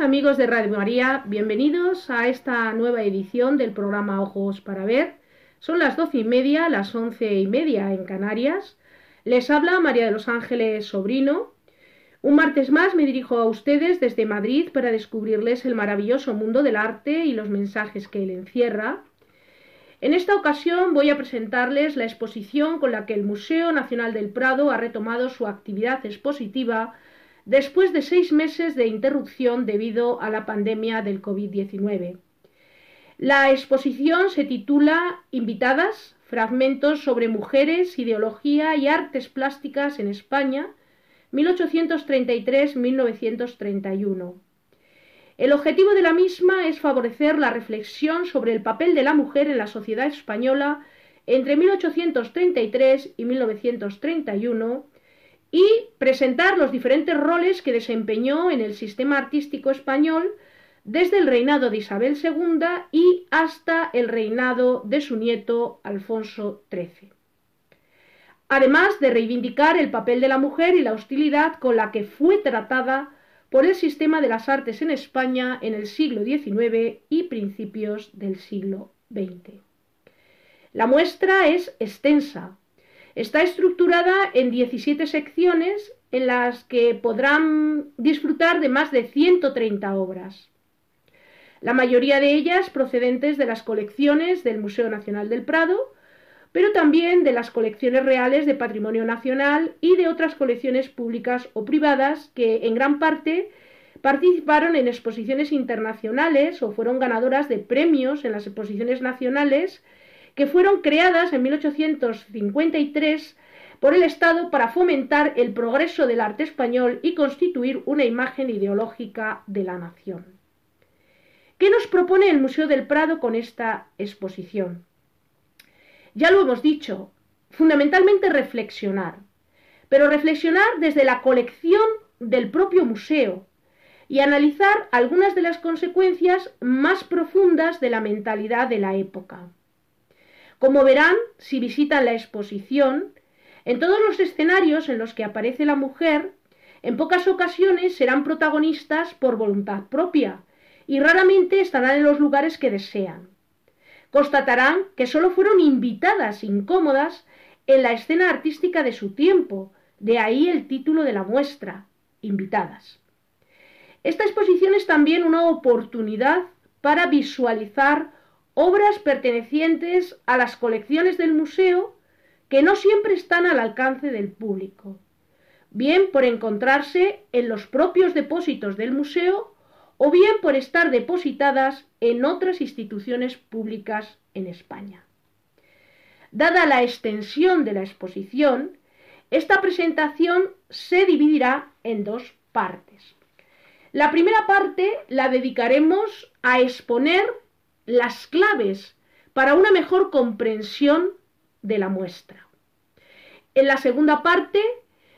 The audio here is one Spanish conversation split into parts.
Amigos de Radio María, bienvenidos a esta nueva edición del programa Ojos para Ver. Son las doce y media, las once y media en Canarias. Les habla María de los Ángeles Sobrino. Un martes más me dirijo a ustedes desde Madrid para descubrirles el maravilloso mundo del arte y los mensajes que él encierra. En esta ocasión voy a presentarles la exposición con la que el Museo Nacional del Prado ha retomado su actividad expositiva después de seis meses de interrupción debido a la pandemia del COVID-19. La exposición se titula Invitadas, fragmentos sobre mujeres, ideología y artes plásticas en España, 1833-1931. El objetivo de la misma es favorecer la reflexión sobre el papel de la mujer en la sociedad española entre 1833 y 1931 y presentar los diferentes roles que desempeñó en el sistema artístico español desde el reinado de Isabel II y hasta el reinado de su nieto Alfonso XIII. Además de reivindicar el papel de la mujer y la hostilidad con la que fue tratada por el sistema de las artes en España en el siglo XIX y principios del siglo XX. La muestra es extensa, Está estructurada en 17 secciones en las que podrán disfrutar de más de 130 obras. La mayoría de ellas procedentes de las colecciones del Museo Nacional del Prado, pero también de las colecciones reales de patrimonio nacional y de otras colecciones públicas o privadas que en gran parte participaron en exposiciones internacionales o fueron ganadoras de premios en las exposiciones nacionales que fueron creadas en 1853 por el Estado para fomentar el progreso del arte español y constituir una imagen ideológica de la nación. ¿Qué nos propone el Museo del Prado con esta exposición? Ya lo hemos dicho, fundamentalmente reflexionar, pero reflexionar desde la colección del propio museo y analizar algunas de las consecuencias más profundas de la mentalidad de la época. Como verán si visitan la exposición, en todos los escenarios en los que aparece la mujer, en pocas ocasiones serán protagonistas por voluntad propia y raramente estarán en los lugares que desean. Constatarán que solo fueron invitadas incómodas en la escena artística de su tiempo, de ahí el título de la muestra, invitadas. Esta exposición es también una oportunidad para visualizar obras pertenecientes a las colecciones del museo que no siempre están al alcance del público, bien por encontrarse en los propios depósitos del museo o bien por estar depositadas en otras instituciones públicas en España. Dada la extensión de la exposición, esta presentación se dividirá en dos partes. La primera parte la dedicaremos a exponer las claves para una mejor comprensión de la muestra. En la segunda parte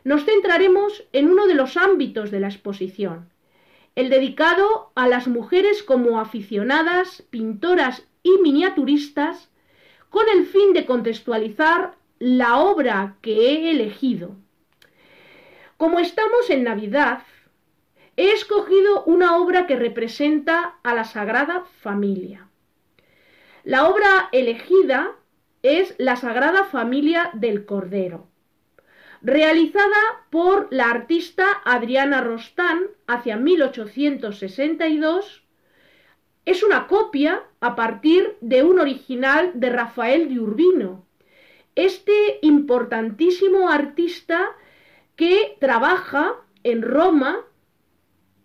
nos centraremos en uno de los ámbitos de la exposición, el dedicado a las mujeres como aficionadas, pintoras y miniaturistas, con el fin de contextualizar la obra que he elegido. Como estamos en Navidad, he escogido una obra que representa a la Sagrada Familia. La obra elegida es La Sagrada Familia del Cordero, realizada por la artista Adriana Rostán hacia 1862. Es una copia a partir de un original de Rafael de Urbino, este importantísimo artista que trabaja en Roma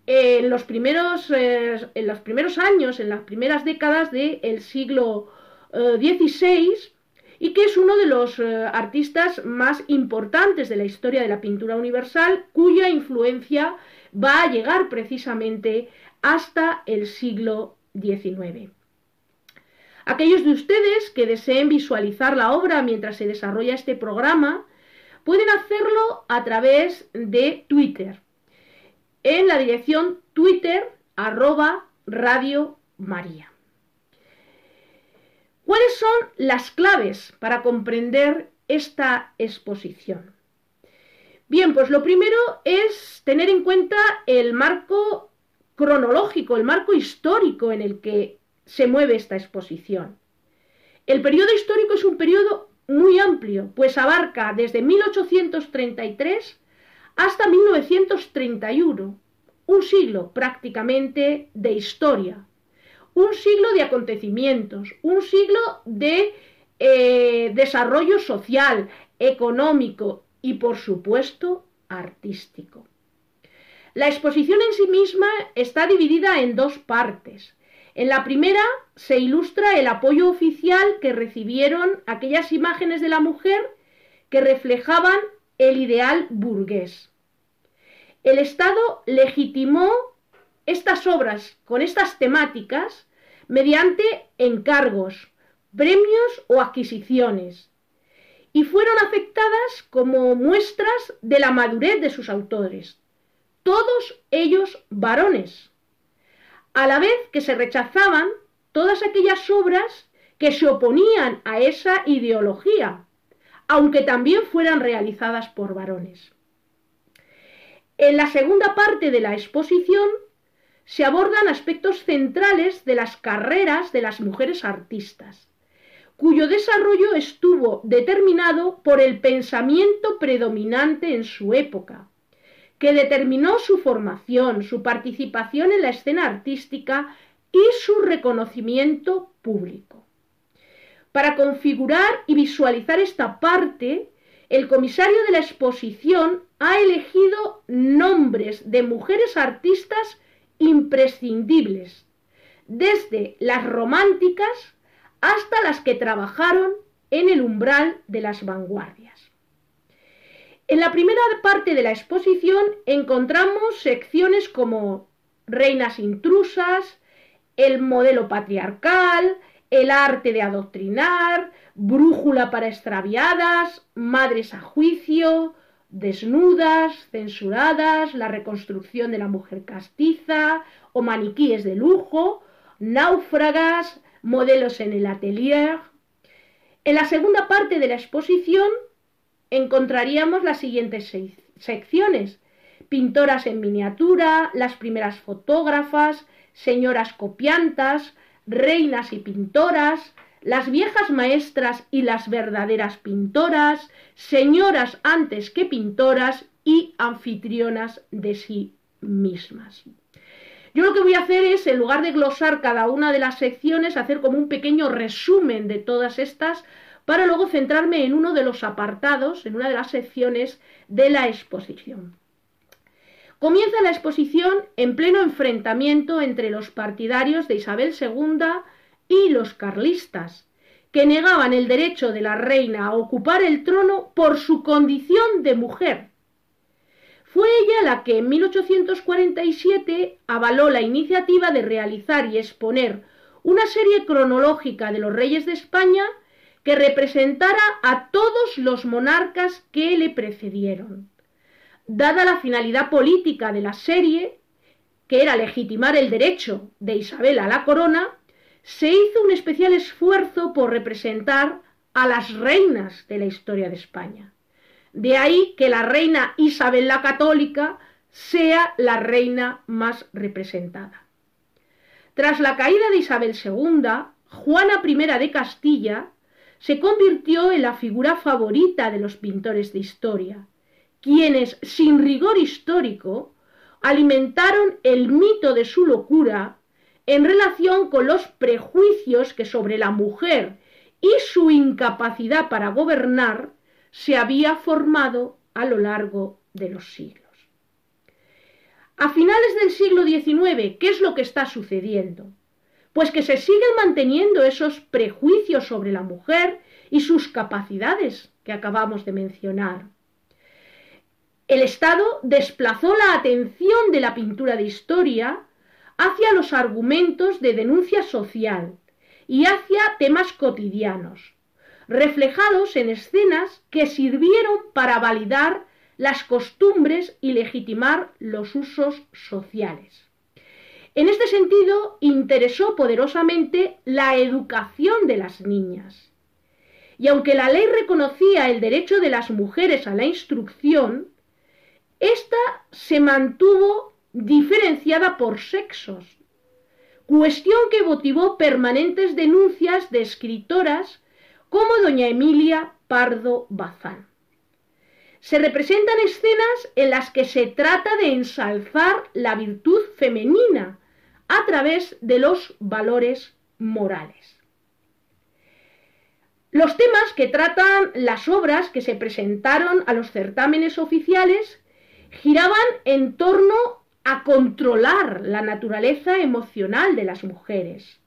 en los primeros, eh, en los primeros años, en las primeras décadas del siglo XVI, eh, y que es uno de los eh, artistas más importantes de la historia de la pintura universal, cuya influencia va a llegar precisamente hasta el siglo XIX. Aquellos de ustedes que deseen visualizar la obra mientras se desarrolla este programa pueden hacerlo a través de Twitter en la dirección twitter arroba radio maría. ¿Cuáles son las claves para comprender esta exposición? Bien, pues lo primero es tener en cuenta el marco cronológico, el marco histórico en el que se mueve esta exposición. El periodo histórico es un periodo muy amplio, pues abarca desde 1833 hasta 1931, un siglo prácticamente de historia, un siglo de acontecimientos, un siglo de eh, desarrollo social, económico y, por supuesto, artístico. La exposición en sí misma está dividida en dos partes. En la primera se ilustra el apoyo oficial que recibieron aquellas imágenes de la mujer que reflejaban el ideal burgués. El Estado legitimó estas obras con estas temáticas mediante encargos, premios o adquisiciones, y fueron afectadas como muestras de la madurez de sus autores, todos ellos varones a la vez que se rechazaban todas aquellas obras que se oponían a esa ideología, aunque también fueran realizadas por varones. En la segunda parte de la exposición se abordan aspectos centrales de las carreras de las mujeres artistas, cuyo desarrollo estuvo determinado por el pensamiento predominante en su época, que determinó su formación, su participación en la escena artística y su reconocimiento público. Para configurar y visualizar esta parte, el comisario de la exposición ha elegido nombres de mujeres artistas imprescindibles, desde las románticas hasta las que trabajaron en el umbral de las vanguardias. En la primera parte de la exposición encontramos secciones como reinas intrusas, el modelo patriarcal, el arte de adoctrinar, brújula para extraviadas, madres a juicio, desnudas, censuradas, la reconstrucción de la mujer castiza o maniquíes de lujo, náufragas, modelos en el atelier. En la segunda parte de la exposición encontraríamos las siguientes secciones. Pintoras en miniatura, las primeras fotógrafas, señoras copiantas, reinas y pintoras, las viejas maestras y las verdaderas pintoras, señoras antes que pintoras y anfitrionas de sí mismas. Yo lo que voy a hacer es, en lugar de glosar cada una de las secciones, hacer como un pequeño resumen de todas estas para luego centrarme en uno de los apartados, en una de las secciones de la exposición. Comienza la exposición en pleno enfrentamiento entre los partidarios de Isabel II y los carlistas, que negaban el derecho de la reina a ocupar el trono por su condición de mujer. Fue ella la que en 1847 avaló la iniciativa de realizar y exponer una serie cronológica de los reyes de España que representara a todos los monarcas que le precedieron. Dada la finalidad política de la serie, que era legitimar el derecho de Isabel a la corona, se hizo un especial esfuerzo por representar a las reinas de la historia de España. De ahí que la reina Isabel la Católica sea la reina más representada. Tras la caída de Isabel II, Juana I de Castilla se convirtió en la figura favorita de los pintores de historia, quienes, sin rigor histórico, alimentaron el mito de su locura en relación con los prejuicios que sobre la mujer y su incapacidad para gobernar se había formado a lo largo de los siglos. A finales del siglo XIX, ¿qué es lo que está sucediendo? pues que se siguen manteniendo esos prejuicios sobre la mujer y sus capacidades que acabamos de mencionar. El Estado desplazó la atención de la pintura de historia hacia los argumentos de denuncia social y hacia temas cotidianos, reflejados en escenas que sirvieron para validar las costumbres y legitimar los usos sociales. En este sentido, interesó poderosamente la educación de las niñas. Y aunque la ley reconocía el derecho de las mujeres a la instrucción, ésta se mantuvo diferenciada por sexos, cuestión que motivó permanentes denuncias de escritoras como doña Emilia Pardo Bazán. Se representan escenas en las que se trata de ensalzar la virtud femenina a través de los valores morales. Los temas que tratan las obras que se presentaron a los certámenes oficiales giraban en torno a controlar la naturaleza emocional de las mujeres.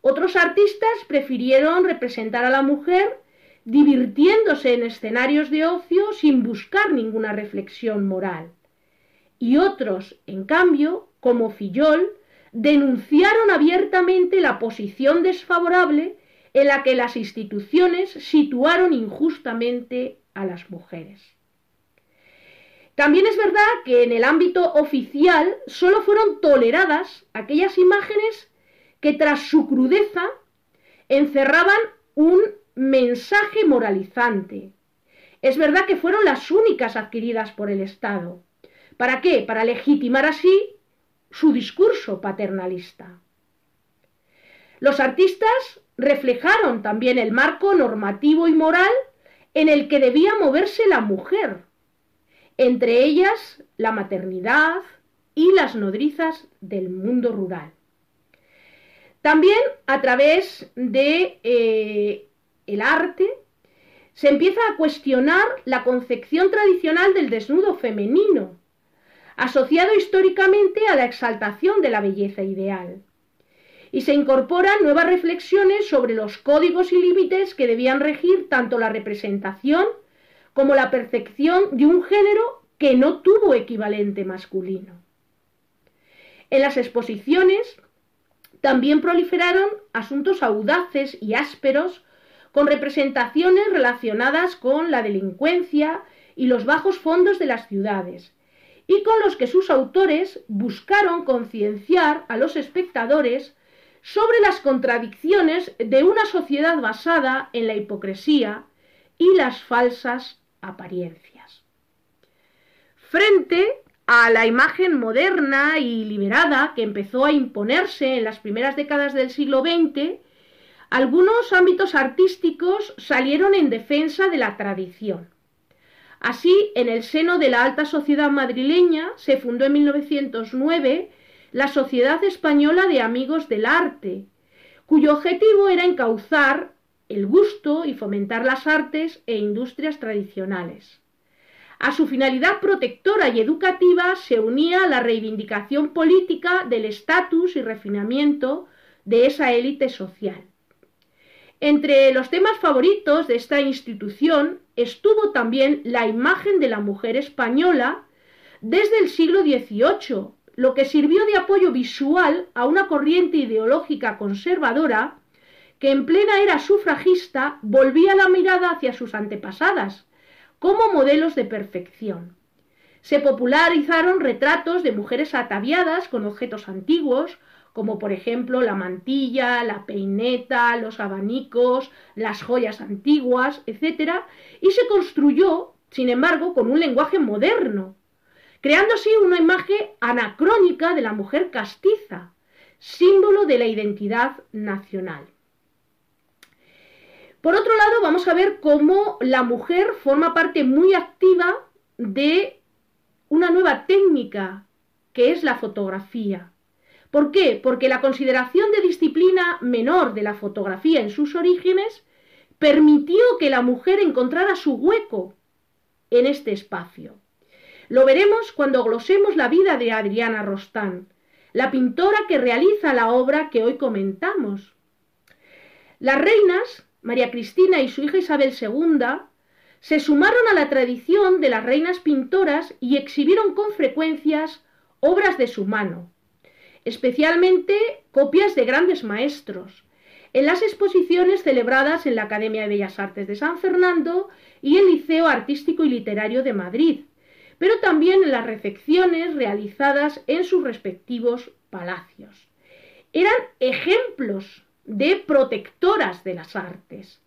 Otros artistas prefirieron representar a la mujer divirtiéndose en escenarios de ocio sin buscar ninguna reflexión moral. Y otros, en cambio, como Fillol, denunciaron abiertamente la posición desfavorable en la que las instituciones situaron injustamente a las mujeres. También es verdad que en el ámbito oficial solo fueron toleradas aquellas imágenes que tras su crudeza encerraban un mensaje moralizante. Es verdad que fueron las únicas adquiridas por el Estado. ¿Para qué? Para legitimar así su discurso paternalista. Los artistas reflejaron también el marco normativo y moral en el que debía moverse la mujer, entre ellas la maternidad y las nodrizas del mundo rural. También a través de eh, el arte, se empieza a cuestionar la concepción tradicional del desnudo femenino, asociado históricamente a la exaltación de la belleza ideal. Y se incorporan nuevas reflexiones sobre los códigos y límites que debían regir tanto la representación como la percepción de un género que no tuvo equivalente masculino. En las exposiciones también proliferaron asuntos audaces y ásperos con representaciones relacionadas con la delincuencia y los bajos fondos de las ciudades, y con los que sus autores buscaron concienciar a los espectadores sobre las contradicciones de una sociedad basada en la hipocresía y las falsas apariencias. Frente a la imagen moderna y liberada que empezó a imponerse en las primeras décadas del siglo XX, algunos ámbitos artísticos salieron en defensa de la tradición. Así, en el seno de la alta sociedad madrileña se fundó en 1909 la Sociedad Española de Amigos del Arte, cuyo objetivo era encauzar el gusto y fomentar las artes e industrias tradicionales. A su finalidad protectora y educativa se unía la reivindicación política del estatus y refinamiento de esa élite social. Entre los temas favoritos de esta institución estuvo también la imagen de la mujer española desde el siglo XVIII, lo que sirvió de apoyo visual a una corriente ideológica conservadora que en plena era sufragista volvía la mirada hacia sus antepasadas como modelos de perfección. Se popularizaron retratos de mujeres ataviadas con objetos antiguos, como por ejemplo la mantilla, la peineta, los abanicos, las joyas antiguas, etc., y se construyó, sin embargo, con un lenguaje moderno, creando así una imagen anacrónica de la mujer castiza, símbolo de la identidad nacional. Por otro lado, vamos a ver cómo la mujer forma parte muy activa de una nueva técnica que es la fotografía. ¿Por qué? Porque la consideración de disciplina menor de la fotografía en sus orígenes permitió que la mujer encontrara su hueco en este espacio. Lo veremos cuando glosemos la vida de Adriana Rostán, la pintora que realiza la obra que hoy comentamos. Las reinas, María Cristina y su hija Isabel II, se sumaron a la tradición de las reinas pintoras y exhibieron con frecuencias obras de su mano, especialmente copias de grandes maestros, en las exposiciones celebradas en la Academia de Bellas Artes de San Fernando y el Liceo Artístico y Literario de Madrid, pero también en las recepciones realizadas en sus respectivos palacios. Eran ejemplos de protectoras de las artes.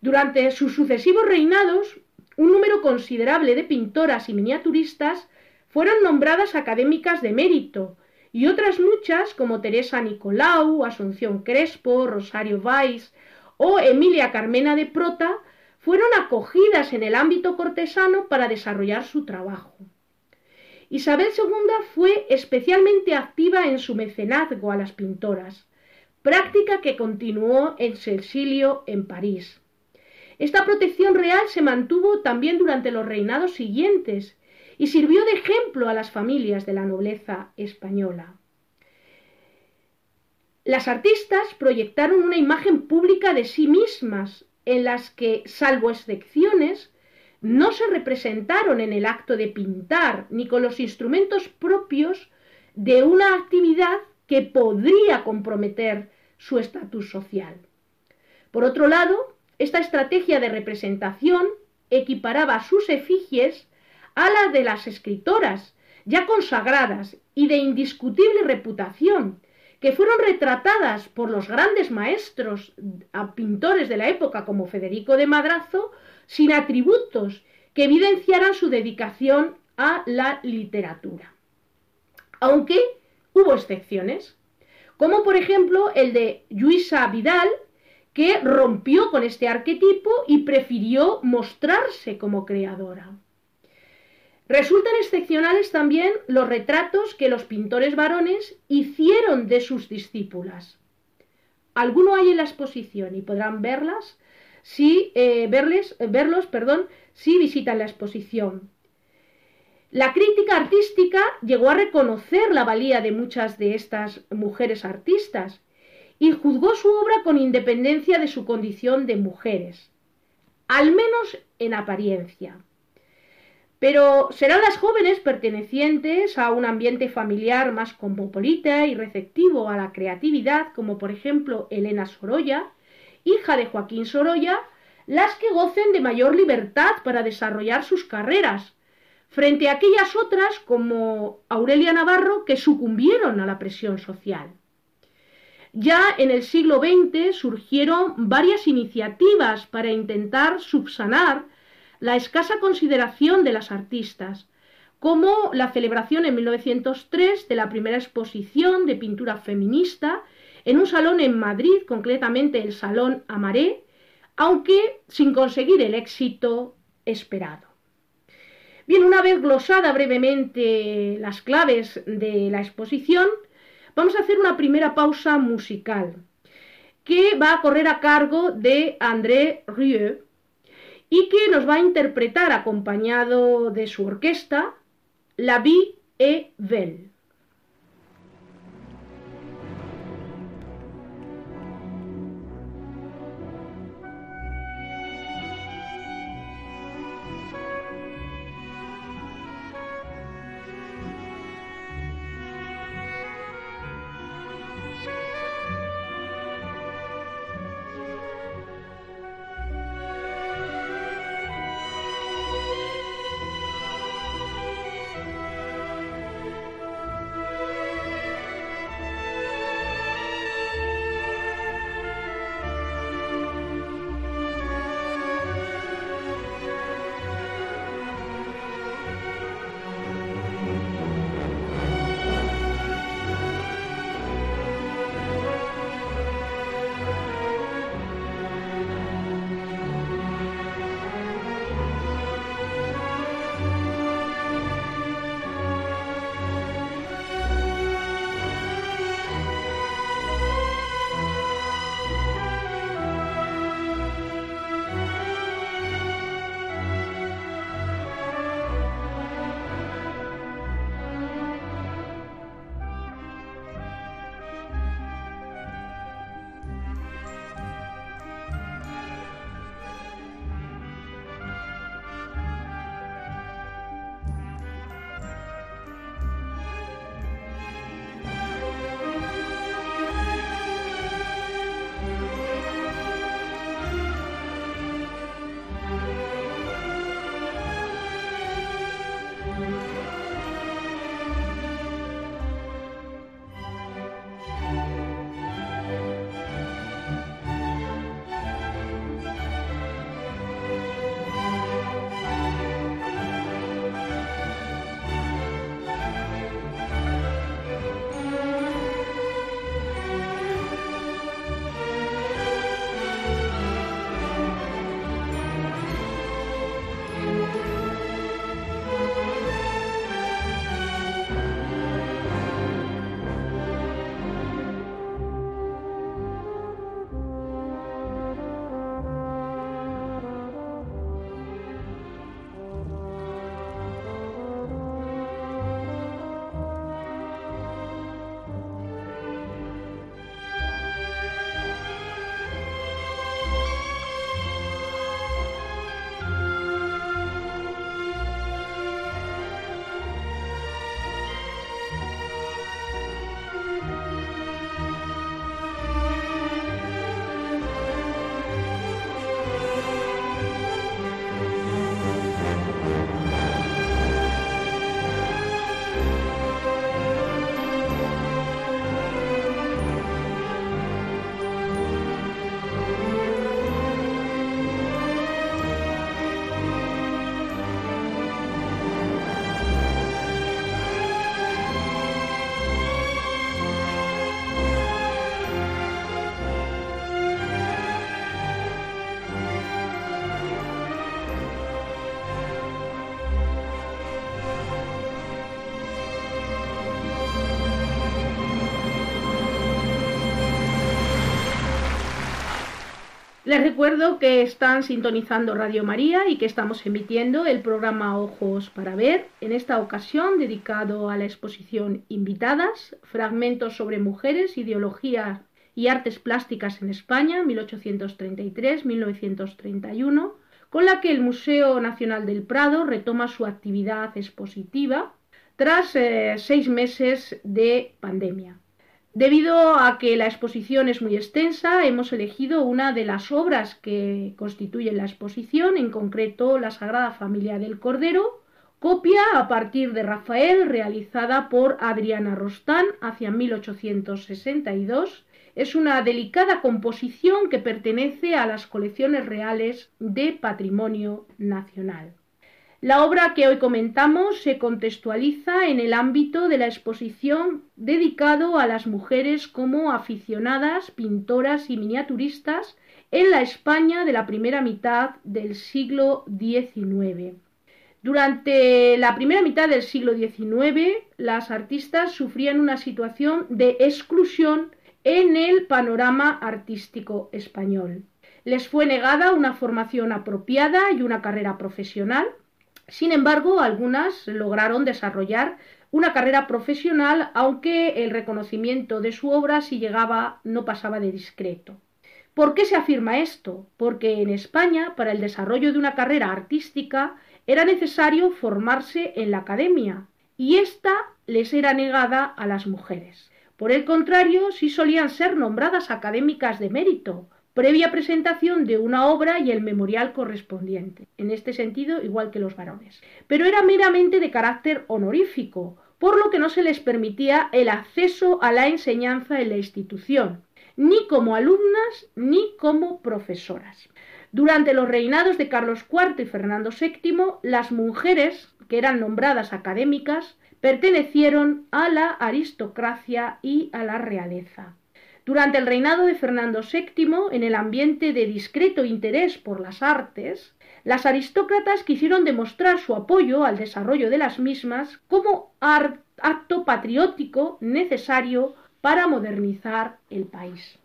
Durante sus sucesivos reinados, un número considerable de pintoras y miniaturistas fueron nombradas académicas de mérito, y otras muchas, como Teresa Nicolau, Asunción Crespo, Rosario Valls o Emilia Carmena de Prota, fueron acogidas en el ámbito cortesano para desarrollar su trabajo. Isabel II fue especialmente activa en su mecenazgo a las pintoras, práctica que continuó en su en París. Esta protección real se mantuvo también durante los reinados siguientes y sirvió de ejemplo a las familias de la nobleza española. Las artistas proyectaron una imagen pública de sí mismas en las que, salvo excepciones, no se representaron en el acto de pintar ni con los instrumentos propios de una actividad que podría comprometer su estatus social. Por otro lado, esta estrategia de representación equiparaba sus efigies a la de las escritoras, ya consagradas y de indiscutible reputación, que fueron retratadas por los grandes maestros a pintores de la época como Federico de Madrazo, sin atributos que evidenciaran su dedicación a la literatura. Aunque hubo excepciones, como por ejemplo el de Luisa Vidal, que rompió con este arquetipo y prefirió mostrarse como creadora. Resultan excepcionales también los retratos que los pintores varones hicieron de sus discípulas. Alguno hay en la exposición y podrán verlas si eh, verles, verlos, perdón, si visitan la exposición. La crítica artística llegó a reconocer la valía de muchas de estas mujeres artistas y juzgó su obra con independencia de su condición de mujeres, al menos en apariencia. Pero serán las jóvenes pertenecientes a un ambiente familiar más cosmopolita y receptivo a la creatividad, como por ejemplo Elena Sorolla, hija de Joaquín Sorolla, las que gocen de mayor libertad para desarrollar sus carreras, frente a aquellas otras como Aurelia Navarro que sucumbieron a la presión social. Ya en el siglo XX surgieron varias iniciativas para intentar subsanar la escasa consideración de las artistas, como la celebración en 1903 de la primera exposición de pintura feminista en un salón en Madrid, concretamente el Salón Amaré, aunque sin conseguir el éxito esperado. Bien, una vez glosada brevemente las claves de la exposición, vamos a hacer una primera pausa musical que va a correr a cargo de André Rieu y que nos va a interpretar acompañado de su orquesta La Vie et Belle. Les recuerdo que están sintonizando Radio María y que estamos emitiendo el programa Ojos para Ver, en esta ocasión dedicado a la exposición Invitadas, fragmentos sobre mujeres, ideología y artes plásticas en España, 1833-1931, con la que el Museo Nacional del Prado retoma su actividad expositiva tras eh, seis meses de pandemia. Debido a que la exposición es muy extensa, hemos elegido una de las obras que constituyen la exposición, en concreto la Sagrada Familia del Cordero, copia a partir de Rafael realizada por Adriana Rostán hacia 1862. Es una delicada composición que pertenece a las colecciones reales de patrimonio nacional. La obra que hoy comentamos se contextualiza en el ámbito de la exposición dedicado a las mujeres como aficionadas, pintoras y miniaturistas en la España de la primera mitad del siglo XIX. Durante la primera mitad del siglo XIX, las artistas sufrían una situación de exclusión en el panorama artístico español. Les fue negada una formación apropiada y una carrera profesional, sin embargo, algunas lograron desarrollar una carrera profesional, aunque el reconocimiento de su obra, si llegaba, no pasaba de discreto. ¿Por qué se afirma esto? Porque en España, para el desarrollo de una carrera artística, era necesario formarse en la academia, y ésta les era negada a las mujeres. Por el contrario, sí solían ser nombradas académicas de mérito, previa presentación de una obra y el memorial correspondiente, en este sentido igual que los varones. Pero era meramente de carácter honorífico, por lo que no se les permitía el acceso a la enseñanza en la institución, ni como alumnas ni como profesoras. Durante los reinados de Carlos IV y Fernando VII, las mujeres, que eran nombradas académicas, pertenecieron a la aristocracia y a la realeza. Durante el reinado de Fernando VII, en el ambiente de discreto interés por las artes, las aristócratas quisieron demostrar su apoyo al desarrollo de las mismas como acto patriótico necesario para modernizar el país.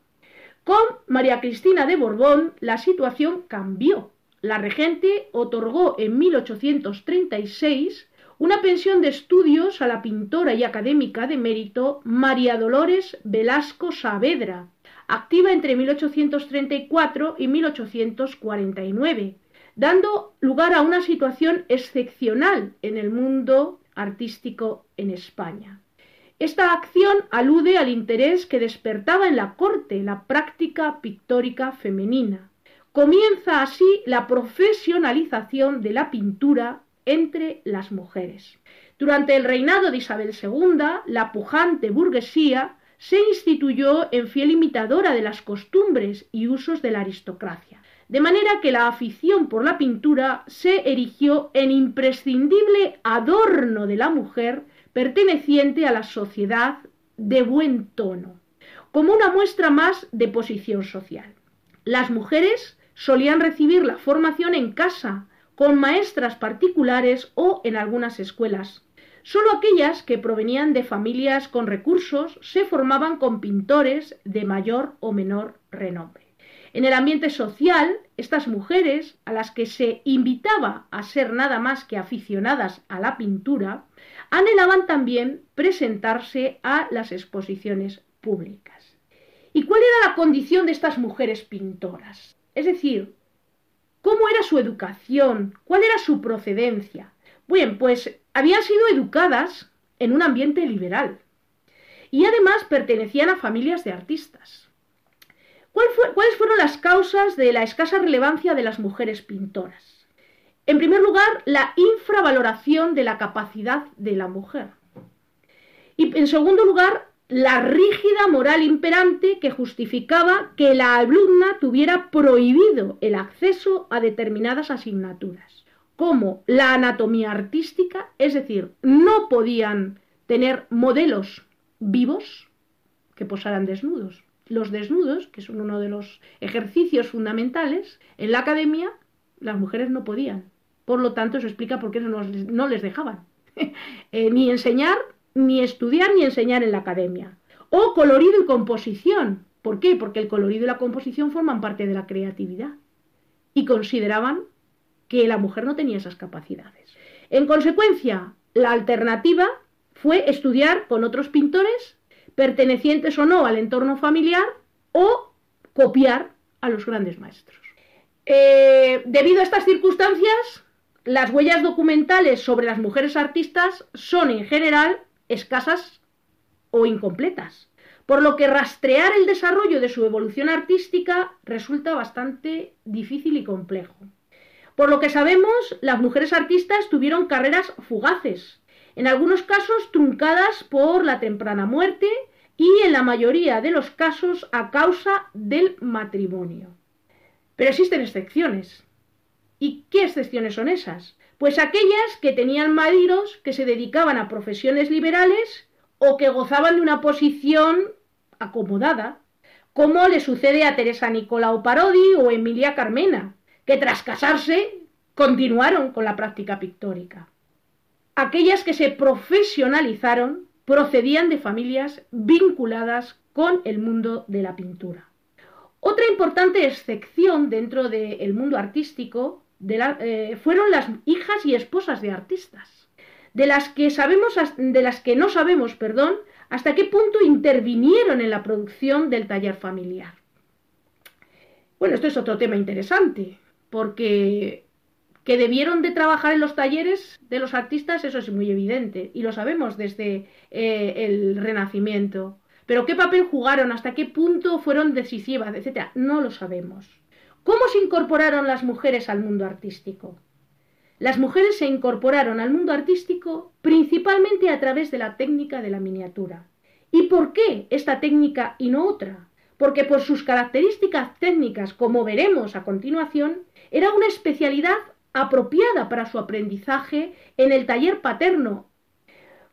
Con María Cristina de Borbón la situación cambió. La regente otorgó en 1836 una pensión de estudios a la pintora y académica de mérito María Dolores Velasco Saavedra, activa entre 1834 y 1849, dando lugar a una situación excepcional en el mundo artístico en España. Esta acción alude al interés que despertaba en la corte la práctica pictórica femenina. Comienza así la profesionalización de la pintura entre las mujeres. Durante el reinado de Isabel II, la pujante burguesía se instituyó en fiel imitadora de las costumbres y usos de la aristocracia, de manera que la afición por la pintura se erigió en imprescindible adorno de la mujer perteneciente a la sociedad de buen tono, como una muestra más de posición social. Las mujeres solían recibir la formación en casa, con maestras particulares o en algunas escuelas. Solo aquellas que provenían de familias con recursos se formaban con pintores de mayor o menor renombre. En el ambiente social, estas mujeres, a las que se invitaba a ser nada más que aficionadas a la pintura, anhelaban también presentarse a las exposiciones públicas. ¿Y cuál era la condición de estas mujeres pintoras? Es decir, ¿Cómo era su educación? ¿Cuál era su procedencia? Bien, pues habían sido educadas en un ambiente liberal y además pertenecían a familias de artistas. ¿Cuáles fueron las causas de la escasa relevancia de las mujeres pintoras? En primer lugar, la infravaloración de la capacidad de la mujer. Y en segundo lugar, la rígida moral imperante que justificaba que la alumna tuviera prohibido el acceso a determinadas asignaturas, como la anatomía artística, es decir, no podían tener modelos vivos que posaran desnudos. Los desnudos, que son uno de los ejercicios fundamentales, en la academia las mujeres no podían. Por lo tanto, eso explica por qué no, les dejaban eh, ni enseñar ni estudiar ni enseñar en la academia. O colorido y composición, ¿Por qué? Porque el colorido y la composición forman parte de la creatividad. Y consideraban que la mujer no tenía esas capacidades. En consecuencia, la alternativa fue estudiar con otros pintores, pertenecientes o no al entorno familiar, o copiar a los grandes maestros. Eh, debido a estas circunstancias, las huellas documentales sobre las mujeres artistas son en general escasas o incompletas, por lo que rastrear el desarrollo de su evolución artística resulta bastante difícil y complejo. Por lo que sabemos, las mujeres artistas tuvieron carreras fugaces, en algunos casos truncadas por la temprana muerte y en la mayoría de los casos a causa del matrimonio. Pero existen excepciones. ¿Y qué excepciones son esas? Pues aquellas que tenían maridos que se dedicaban a profesiones liberales o que gozaban de una posición acomodada, como le sucede a Teresa Nicolau Parodi o Emilia Carmena, que tras casarse continuaron con la práctica pictórica. Aquellas que se profesionalizaron procedían de familias vinculadas con el mundo de la pintura. Otra importante excepción dentro del mundo artístico eh, fueron las hijas y esposas de artistas, de las que sabemos, de las que no sabemos, perdón, hasta qué punto intervinieron en la producción del taller familiar. Bueno, esto es otro tema interesante, porque que debieron de trabajar en los talleres de los artistas, eso es muy evidente, y lo sabemos desde eh, el Renacimiento. Pero qué papel jugaron, hasta qué punto fueron decisivas, etcétera, no lo sabemos. ¿Cómo se incorporaron las mujeres al mundo artístico? Las mujeres se incorporaron al mundo artístico principalmente a través de la técnica de la miniatura. ¿Y por qué esta técnica y no otra? Porque por sus características técnicas, como veremos a continuación, era una especialidad apropiada para su aprendizaje en el taller paterno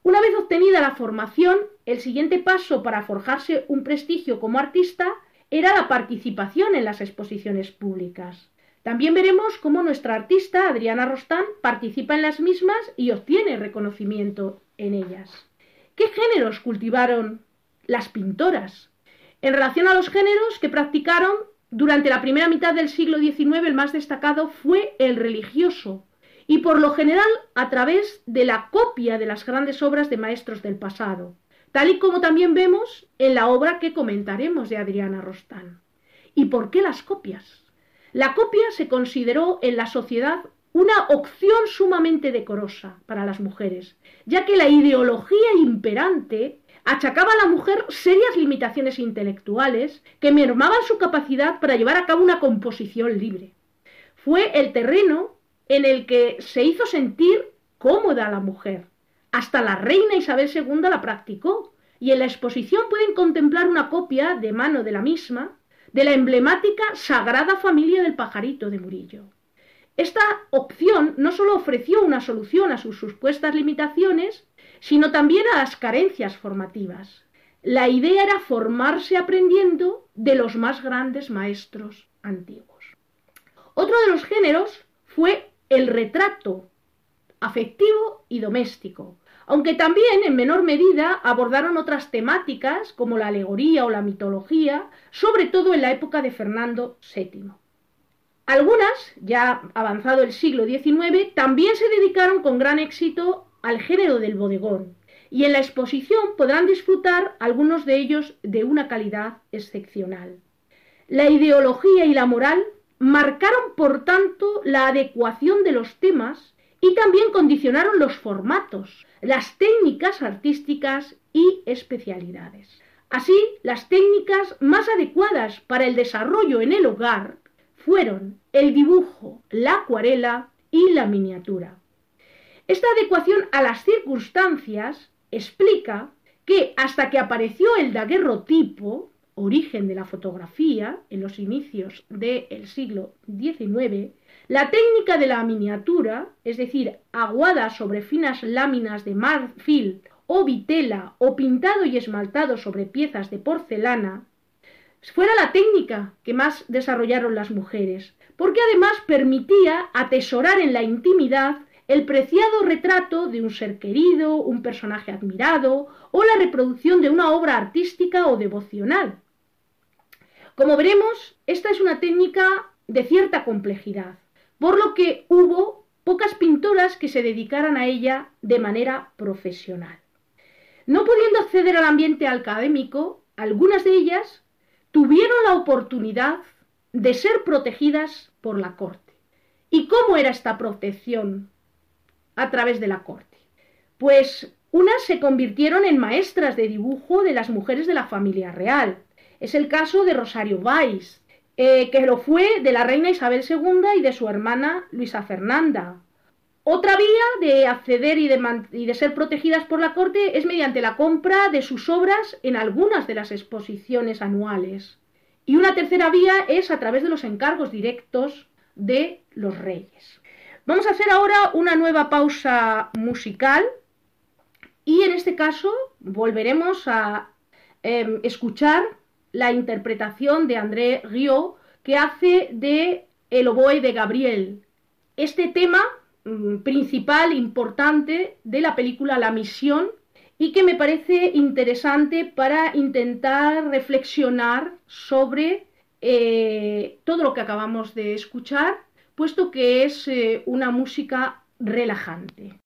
una vez obtenida la formación, el siguiente paso para forjarse un prestigio como artista era la participación en las exposiciones públicas. También veremos cómo nuestra artista, Adriana Rostán, participa en las mismas y obtiene reconocimiento en ellas. ¿Qué géneros cultivaron las pintoras? En relación a los géneros que practicaron, durante la primera mitad del siglo XIX el más destacado fue el religioso, y por lo general a través de la copia de las grandes obras de maestros del pasado, tal y como también vemos en la obra que comentaremos de Adriana Rostán. ¿Y por qué las copias? La copia se consideró en la sociedad una opción sumamente decorosa para las mujeres, ya que la ideología imperante achacaba a la mujer serias limitaciones intelectuales que mermaban su capacidad para llevar a cabo una composición libre. Fue el terreno en el que se hizo sentir cómoda la mujer. Hasta la reina Isabel II la practicó, y en la exposición pueden contemplar una copia de mano de la misma de la emblemática Sagrada Familia del Pajarito de Murillo. Esta opción no solo ofreció una solución a sus supuestas limitaciones, sino también a las carencias formativas. La idea era formarse aprendiendo de los más grandes maestros antiguos. Otro de los géneros fue el retrato afectivo y doméstico, aunque también en menor medida abordaron otras temáticas como la alegoría o la mitología, sobre todo en la época de Fernando VII. Algunas, ya avanzado el siglo XIX, también se dedicaron con gran éxito al género del bodegón, y en la exposición podrán disfrutar algunos de ellos de una calidad excepcional. La ideología y la moral marcaron por tanto la adecuación de los temas y también condicionaron los formatos, las técnicas artísticas y especialidades. Así, las técnicas más adecuadas para el desarrollo en el hogar fueron el dibujo, la acuarela y la miniatura. Esta adecuación a las circunstancias explica que hasta que apareció el daguerrotipo, origen de la fotografía en los inicios del siglo XIX, la técnica de la miniatura, es decir, aguada sobre finas láminas de marfil o vitela o pintado y esmaltado sobre piezas de porcelana, fuera la técnica que más desarrollaron las mujeres, porque además permitía atesorar en la intimidad el preciado retrato de un ser querido, un personaje admirado o la reproducción de una obra artística o devocional. Como veremos, esta es una técnica de cierta complejidad, por lo que hubo pocas pintoras que se dedicaran a ella de manera profesional. No pudiendo acceder al ambiente académico, algunas de ellas tuvieron la oportunidad de ser protegidas por la corte. ¿Y cómo era esta protección a través de la corte? Pues unas se convirtieron en maestras de dibujo de las mujeres de la familia real. Es el caso de Rosario Valls, eh, que lo fue de la reina Isabel II y de su hermana Luisa Fernanda. Otra vía de acceder y de, ser protegidas por la corte es mediante la compra de sus obras en algunas de las exposiciones anuales. Y una tercera vía es a través de los encargos directos de los reyes. Vamos a hacer ahora una nueva pausa musical y en este caso volveremos a eh, escuchar la interpretación de André Rieu que hace de El oboe de Gabriel. Este tema mmm, principal, importante de la película La Misión y que me parece interesante para intentar reflexionar sobre eh, todo lo que acabamos de escuchar, puesto que es eh, una música relajante.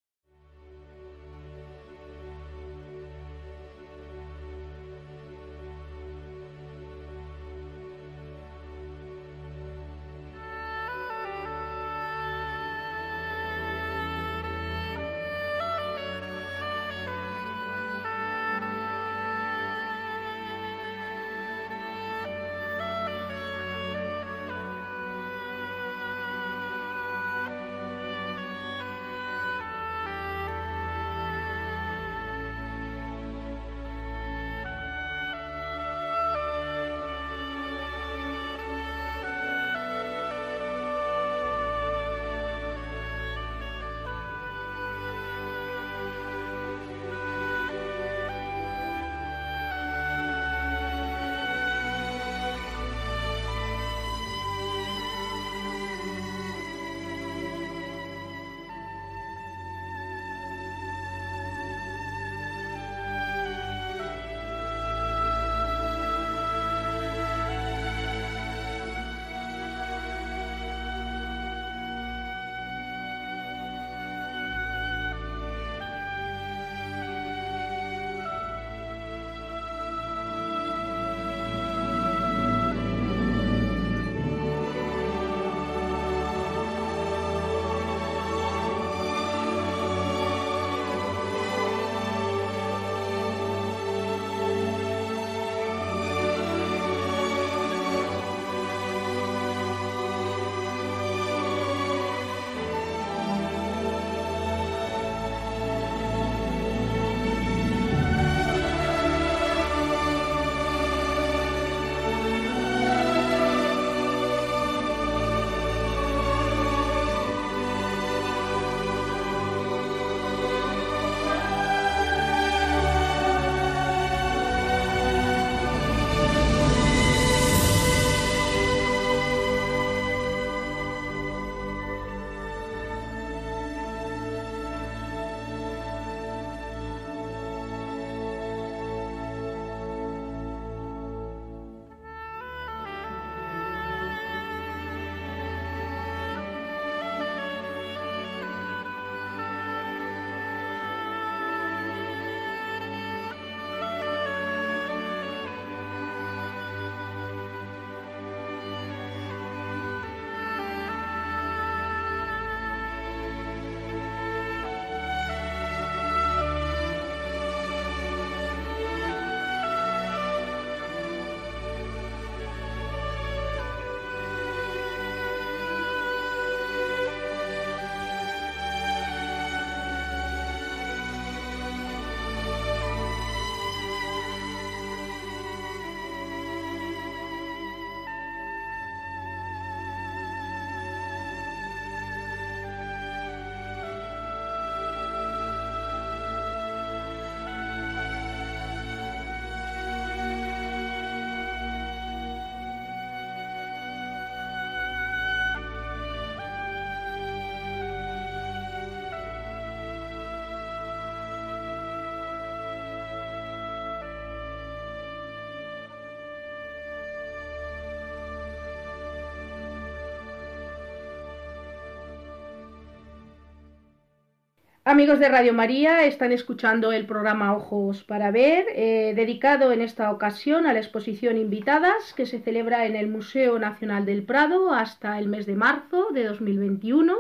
Amigos de Radio María, están escuchando el programa Ojos para Ver, eh, dedicado en esta ocasión a la exposición Invitadas, que se celebra en el Museo Nacional del Prado hasta el mes de marzo de 2021,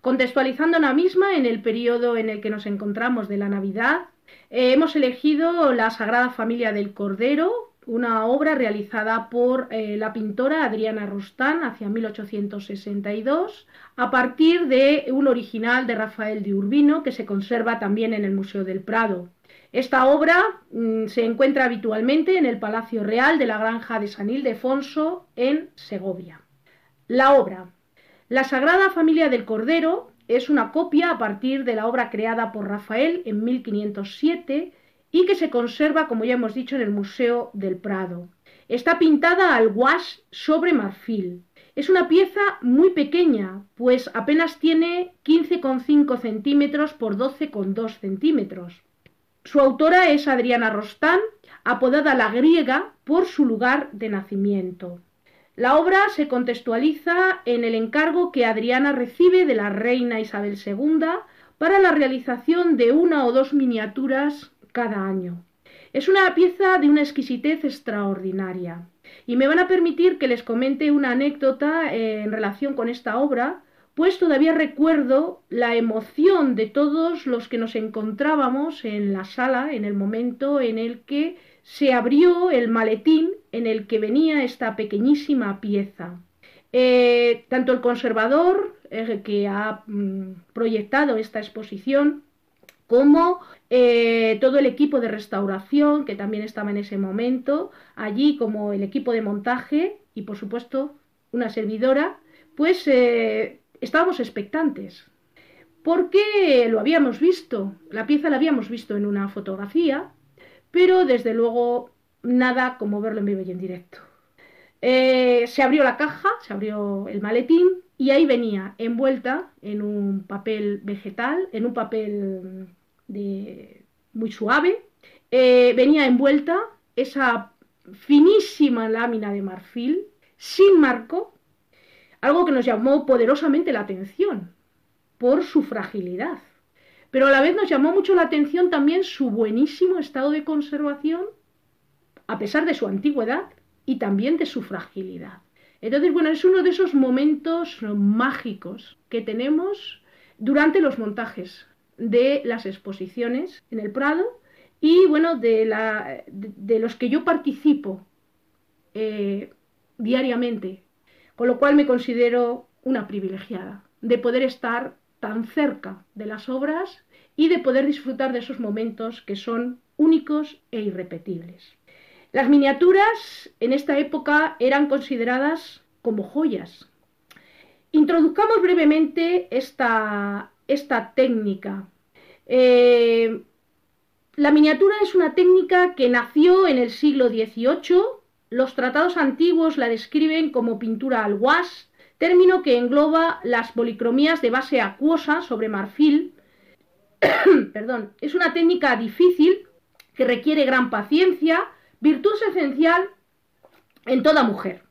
contextualizando la misma en el periodo en el que nos encontramos de la Navidad. Eh, hemos elegido la Sagrada Familia del Cordero, una obra realizada por eh, la pintora Adriana Rostán hacia 1862, a partir de un original de Rafael de Urbino que se conserva también en el Museo del Prado. Esta obra mm, se encuentra habitualmente en el Palacio Real de la Granja de San Ildefonso en Segovia. La obra. La Sagrada Familia del Cordero es una copia a partir de la obra creada por Rafael en 1507 y que se conserva, como ya hemos dicho, en el Museo del Prado. Está pintada al gouache sobre marfil. Es una pieza muy pequeña, pues apenas tiene 15,5 centímetros por 12,2 centímetros. Su autora es Adriana Rostán, apodada la griega por su lugar de nacimiento. La obra se contextualiza en el encargo que Adriana recibe de la reina Isabel II para la realización de una o dos miniaturas cada año. Es una pieza de una exquisitez extraordinaria. Y me van a permitir que les comente una anécdota eh, en relación con esta obra, pues todavía recuerdo la emoción de todos los que nos encontrábamos en la sala en el momento en el que se abrió el maletín en el que venía esta pequeñísima pieza. Eh, tanto el conservador eh, que ha mm, proyectado esta exposición como eh, todo el equipo de restauración que también estaba en ese momento, allí como el equipo de montaje y por supuesto una servidora, pues eh, estábamos expectantes. Porque lo habíamos visto, la pieza la habíamos visto en una fotografía, pero desde luego nada como verlo en vivo y en directo. Eh, se abrió la caja, se abrió el maletín y ahí venía envuelta en un papel vegetal, en un papel muy suave. Eh, venía envuelta esa finísima lámina de marfil, sin marco, algo que nos llamó poderosamente la atención por su fragilidad. Pero a la vez nos llamó mucho la atención también su buenísimo estado de conservación, a pesar de su antigüedad y también de su fragilidad. Entonces, bueno, es uno de esos momentos mágicos que tenemos durante los montajes de las exposiciones en el Prado y bueno, de, la, de, los que yo participo eh, diariamente, con lo cual me considero una privilegiada de poder estar tan cerca de las obras y de poder disfrutar de esos momentos que son únicos e irrepetibles. Las miniaturas en esta época eran consideradas como joyas. Introduzcamos brevemente esta, esta técnica. Eh, la miniatura es una técnica que nació en el siglo XVIII. Los tratados antiguos la describen como pintura al gouache, término que engloba las policromías de base acuosa sobre marfil. Perdón, es una técnica difícil que requiere gran paciencia, virtud esencial en toda mujer.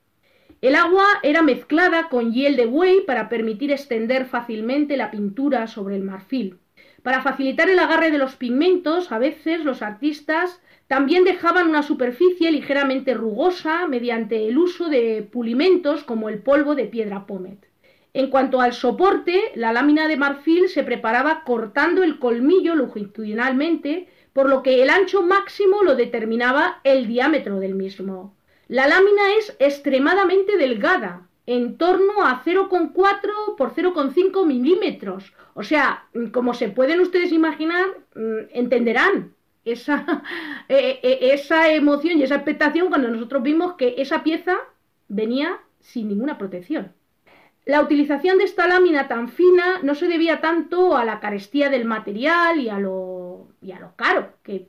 El agua era mezclada con hiel de buey para permitir extender fácilmente la pintura sobre el marfil. Para facilitar el agarre de los pigmentos, a veces los artistas también dejaban una superficie ligeramente rugosa mediante el uso de pulimentos como el polvo de piedra pómet. En cuanto al soporte, la lámina de marfil se preparaba cortando el colmillo longitudinalmente, por lo que el ancho máximo lo determinaba el diámetro del mismo. La lámina es extremadamente delgada, en torno a 0,4 por 0,5 milímetros. O sea, como se pueden ustedes imaginar, mm, entenderán esa, e, e, esa emoción y esa expectación cuando nosotros vimos que esa pieza venía sin ninguna protección. La utilización de esta lámina tan fina no se debía tanto a la carestía del material y a lo, y a lo caro que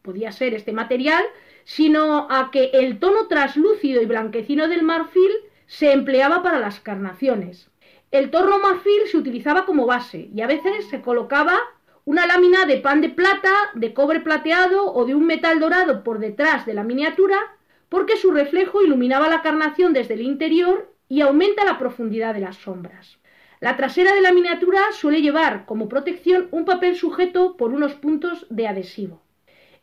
podía ser este material, sino a que el tono traslúcido y blanquecino del marfil se empleaba para las carnaciones. El torno marfil se utilizaba como base y a veces se colocaba una lámina de pan de plata, de cobre plateado o de un metal dorado por detrás de la miniatura porque su reflejo iluminaba la carnación desde el interior y aumenta la profundidad de las sombras. La trasera de la miniatura suele llevar como protección un papel sujeto por unos puntos de adhesivo.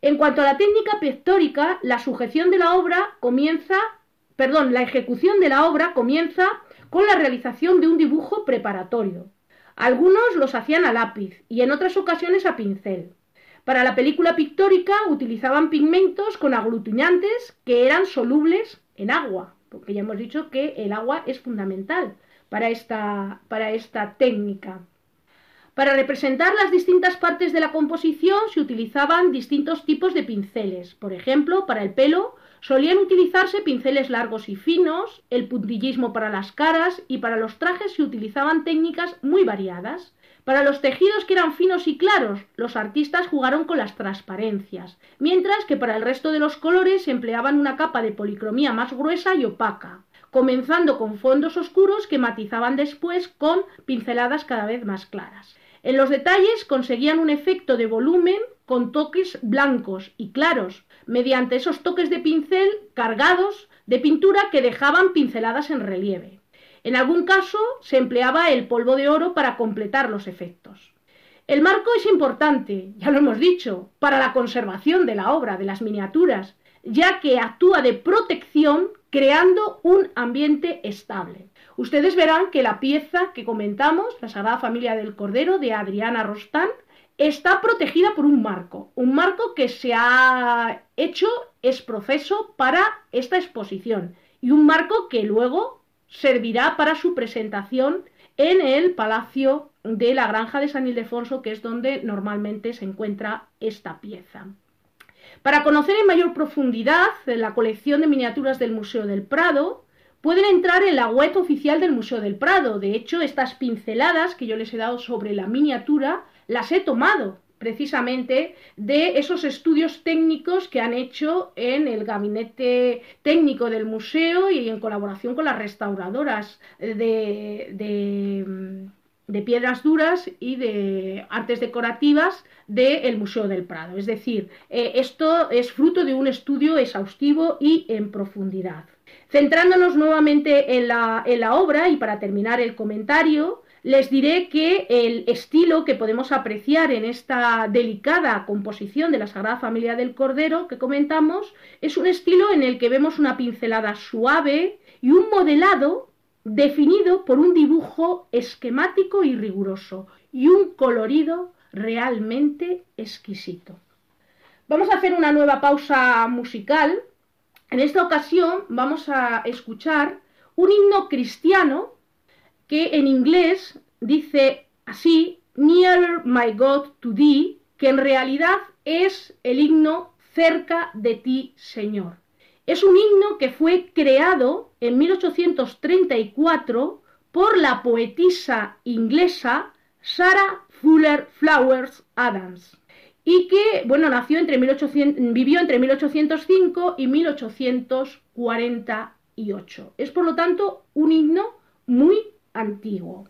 En cuanto a la técnica pictórica, la sujeción de la obra comienza, perdón, la ejecución de la obra comienza con la realización de un dibujo preparatorio. Algunos los hacían a lápiz y en otras ocasiones a pincel. Para la película pictórica utilizaban pigmentos con aglutinantes que eran solubles en agua, porque ya hemos dicho que el agua es fundamental para esta, para esta técnica. Para representar las distintas partes de la composición se utilizaban distintos tipos de pinceles. Por ejemplo, para el pelo solían utilizarse pinceles largos y finos, el puntillismo para las caras y para los trajes se utilizaban técnicas muy variadas. Para los tejidos que eran finos y claros, los artistas jugaron con las transparencias, mientras que para el resto de los colores se empleaban una capa de policromía más gruesa y opaca comenzando con fondos oscuros que matizaban después con pinceladas cada vez más claras. En los detalles conseguían un efecto de volumen con toques blancos y claros, mediante esos toques de pincel cargados de pintura que dejaban pinceladas en relieve. En algún caso se empleaba el polvo de oro para completar los efectos. El marco es importante, ya lo hemos dicho, para la conservación de la obra, de las miniaturas, ya que actúa de protección creando un ambiente estable. Ustedes verán que la pieza que comentamos, la Sagrada Familia del Cordero de Adriana Rostán, está protegida por un marco, un marco que se ha hecho es proceso para esta exposición y un marco que luego servirá para su presentación en el Palacio de la Granja de San Ildefonso, que es donde normalmente se encuentra esta pieza. Para conocer en mayor profundidad la colección de miniaturas del Museo del Prado, pueden entrar en la web oficial del Museo del Prado. De hecho, estas pinceladas que yo les he dado sobre la miniatura las he tomado precisamente de esos estudios técnicos que han hecho en el gabinete técnico del museo y en colaboración con las restauradoras de, piedras duras y de artes decorativas del Museo del Prado. Es decir, eh, esto es fruto de un estudio exhaustivo y en profundidad. Centrándonos nuevamente en la, en la obra y para terminar el comentario, les diré que el estilo que podemos apreciar en esta delicada composición de la Sagrada Familia del Cordero que comentamos es un estilo en el que vemos una pincelada suave y un modelado definido por un dibujo esquemático y riguroso y un colorido realmente exquisito. Vamos a hacer una nueva pausa musical. En esta ocasión vamos a escuchar un himno cristiano que en inglés dice así, Nearer my God to thee, que en realidad es el himno cerca de ti, Señor. Es un himno que fue creado en 1834 por la poetisa inglesa Sarah Fuller Flowers Adams y que, bueno, nació entre 1800, vivió entre 1805 y 1848. Es, por lo tanto, un himno muy antiguo.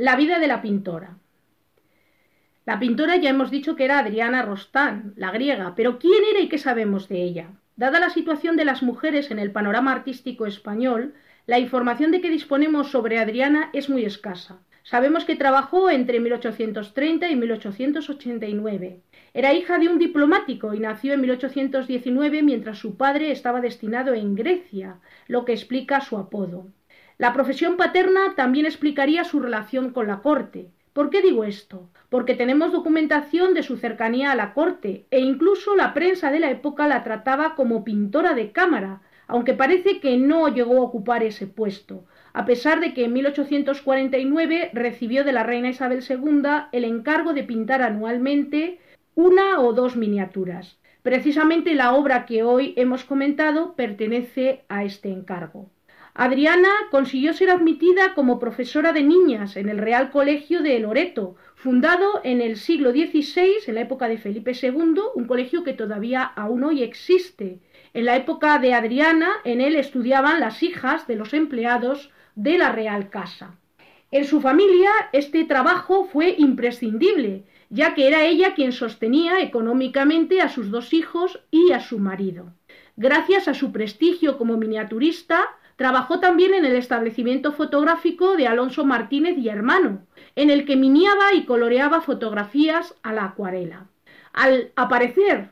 La vida de la pintora. La pintora ya hemos dicho que era Adriana Rostán, la griega, pero ¿quién era y qué sabemos de ella? Dada la situación de las mujeres en el panorama artístico español, la información de que disponemos sobre Adriana es muy escasa. Sabemos que trabajó entre 1830 y 1889. Era hija de un diplomático y nació en 1819 mientras su padre estaba destinado en Grecia, lo que explica su apodo. La profesión paterna también explicaría su relación con la corte. ¿Por qué digo esto? Porque tenemos documentación de su cercanía a la corte e incluso la prensa de la época la trataba como pintora de cámara, aunque parece que no llegó a ocupar ese puesto, a pesar de que en 1849 recibió de la reina Isabel II el encargo de pintar anualmente una o dos miniaturas. Precisamente la obra que hoy hemos comentado pertenece a este encargo. Adriana consiguió ser admitida como profesora de niñas en el Real Colegio de Loreto, fundado en el siglo XVI, en la época de Felipe II, un colegio que todavía aún hoy existe. En la época de Adriana, en él estudiaban las hijas de los empleados de la Real Casa. En su familia, este trabajo fue imprescindible, ya que era ella quien sostenía económicamente a sus dos hijos y a su marido. Gracias a su prestigio como miniaturista, Trabajó también en el establecimiento fotográfico de Alonso Martínez y hermano, en el que miniaba y coloreaba fotografías a la acuarela. Al aparecer,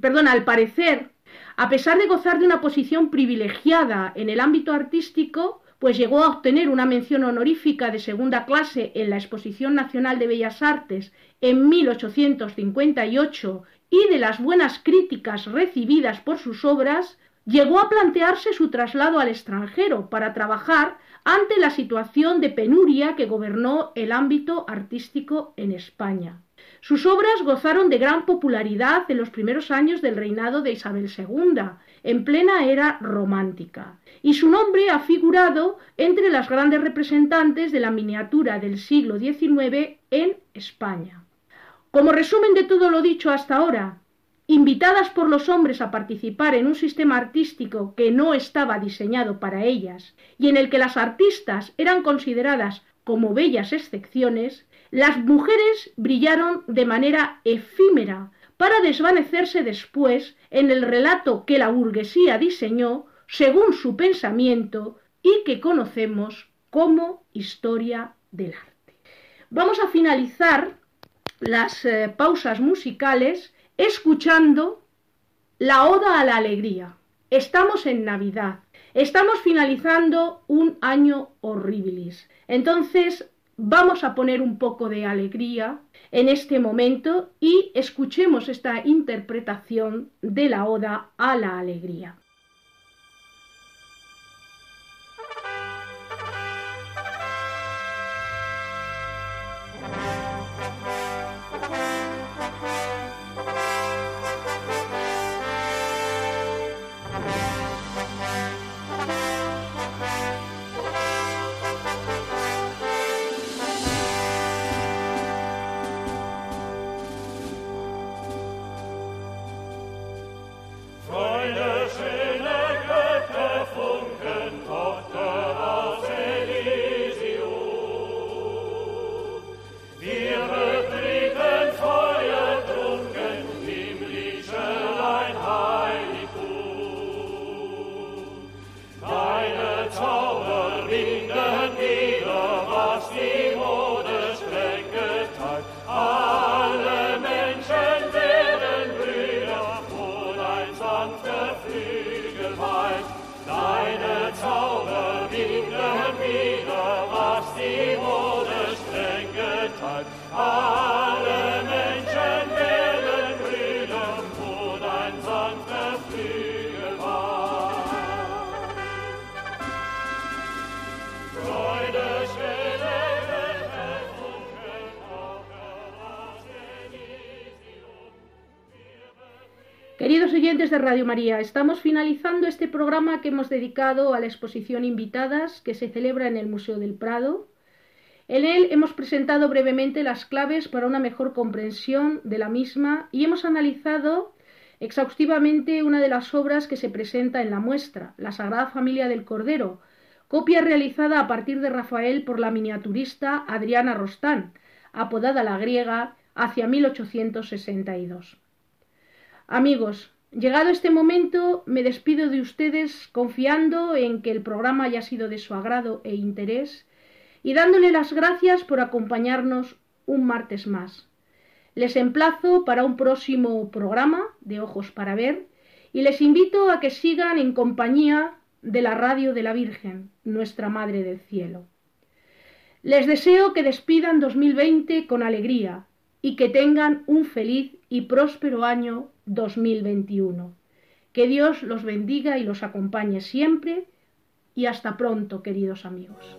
perdón, al parecer, a pesar de gozar de una posición privilegiada en el ámbito artístico, pues llegó a obtener una mención honorífica de segunda clase en la Exposición Nacional de Bellas Artes en 1858 y de las buenas críticas recibidas por sus obras, llegó a plantearse su traslado al extranjero para trabajar ante la situación de penuria que gobernó el ámbito artístico en España. Sus obras gozaron de gran popularidad en los primeros años del reinado de Isabel II, en plena era romántica, y su nombre ha figurado entre las grandes representantes de la miniatura del siglo XIX en España. Como resumen de todo lo dicho hasta ahora, invitadas por los hombres a participar en un sistema artístico que no estaba diseñado para ellas y en el que las artistas eran consideradas como bellas excepciones, las mujeres brillaron de manera efímera para desvanecerse después en el relato que la burguesía diseñó según su pensamiento y que conocemos como historia del arte. Vamos a finalizar las eh, pausas musicales escuchando la Oda a la Alegría. Estamos en Navidad. Estamos finalizando un año horribilis. Entonces, vamos a poner un poco de alegría en este momento y escuchemos esta interpretación de la Oda a la Alegría. Radio María, estamos finalizando este programa que hemos dedicado a la exposición Invitadas que se celebra en el Museo del Prado. En él hemos presentado brevemente las claves para una mejor comprensión de la misma y hemos analizado exhaustivamente una de las obras que se presenta en la muestra, la Sagrada Familia del Cordero, copia realizada a partir de Rafael por la miniaturista Adriana Rostán, apodada la griega, hacia 1862. Amigos, llegado este momento, me despido de ustedes confiando en que el programa haya sido de su agrado e interés y dándole las gracias por acompañarnos un martes más. Les emplazo para un próximo programa de Ojos para Ver y les invito a que sigan en compañía de la radio de la Virgen, nuestra Madre del Cielo. Les deseo que despidan 2020 con alegría y que tengan un feliz y próspero año 2021. Que Dios los bendiga y los acompañe siempre y hasta pronto, queridos amigos.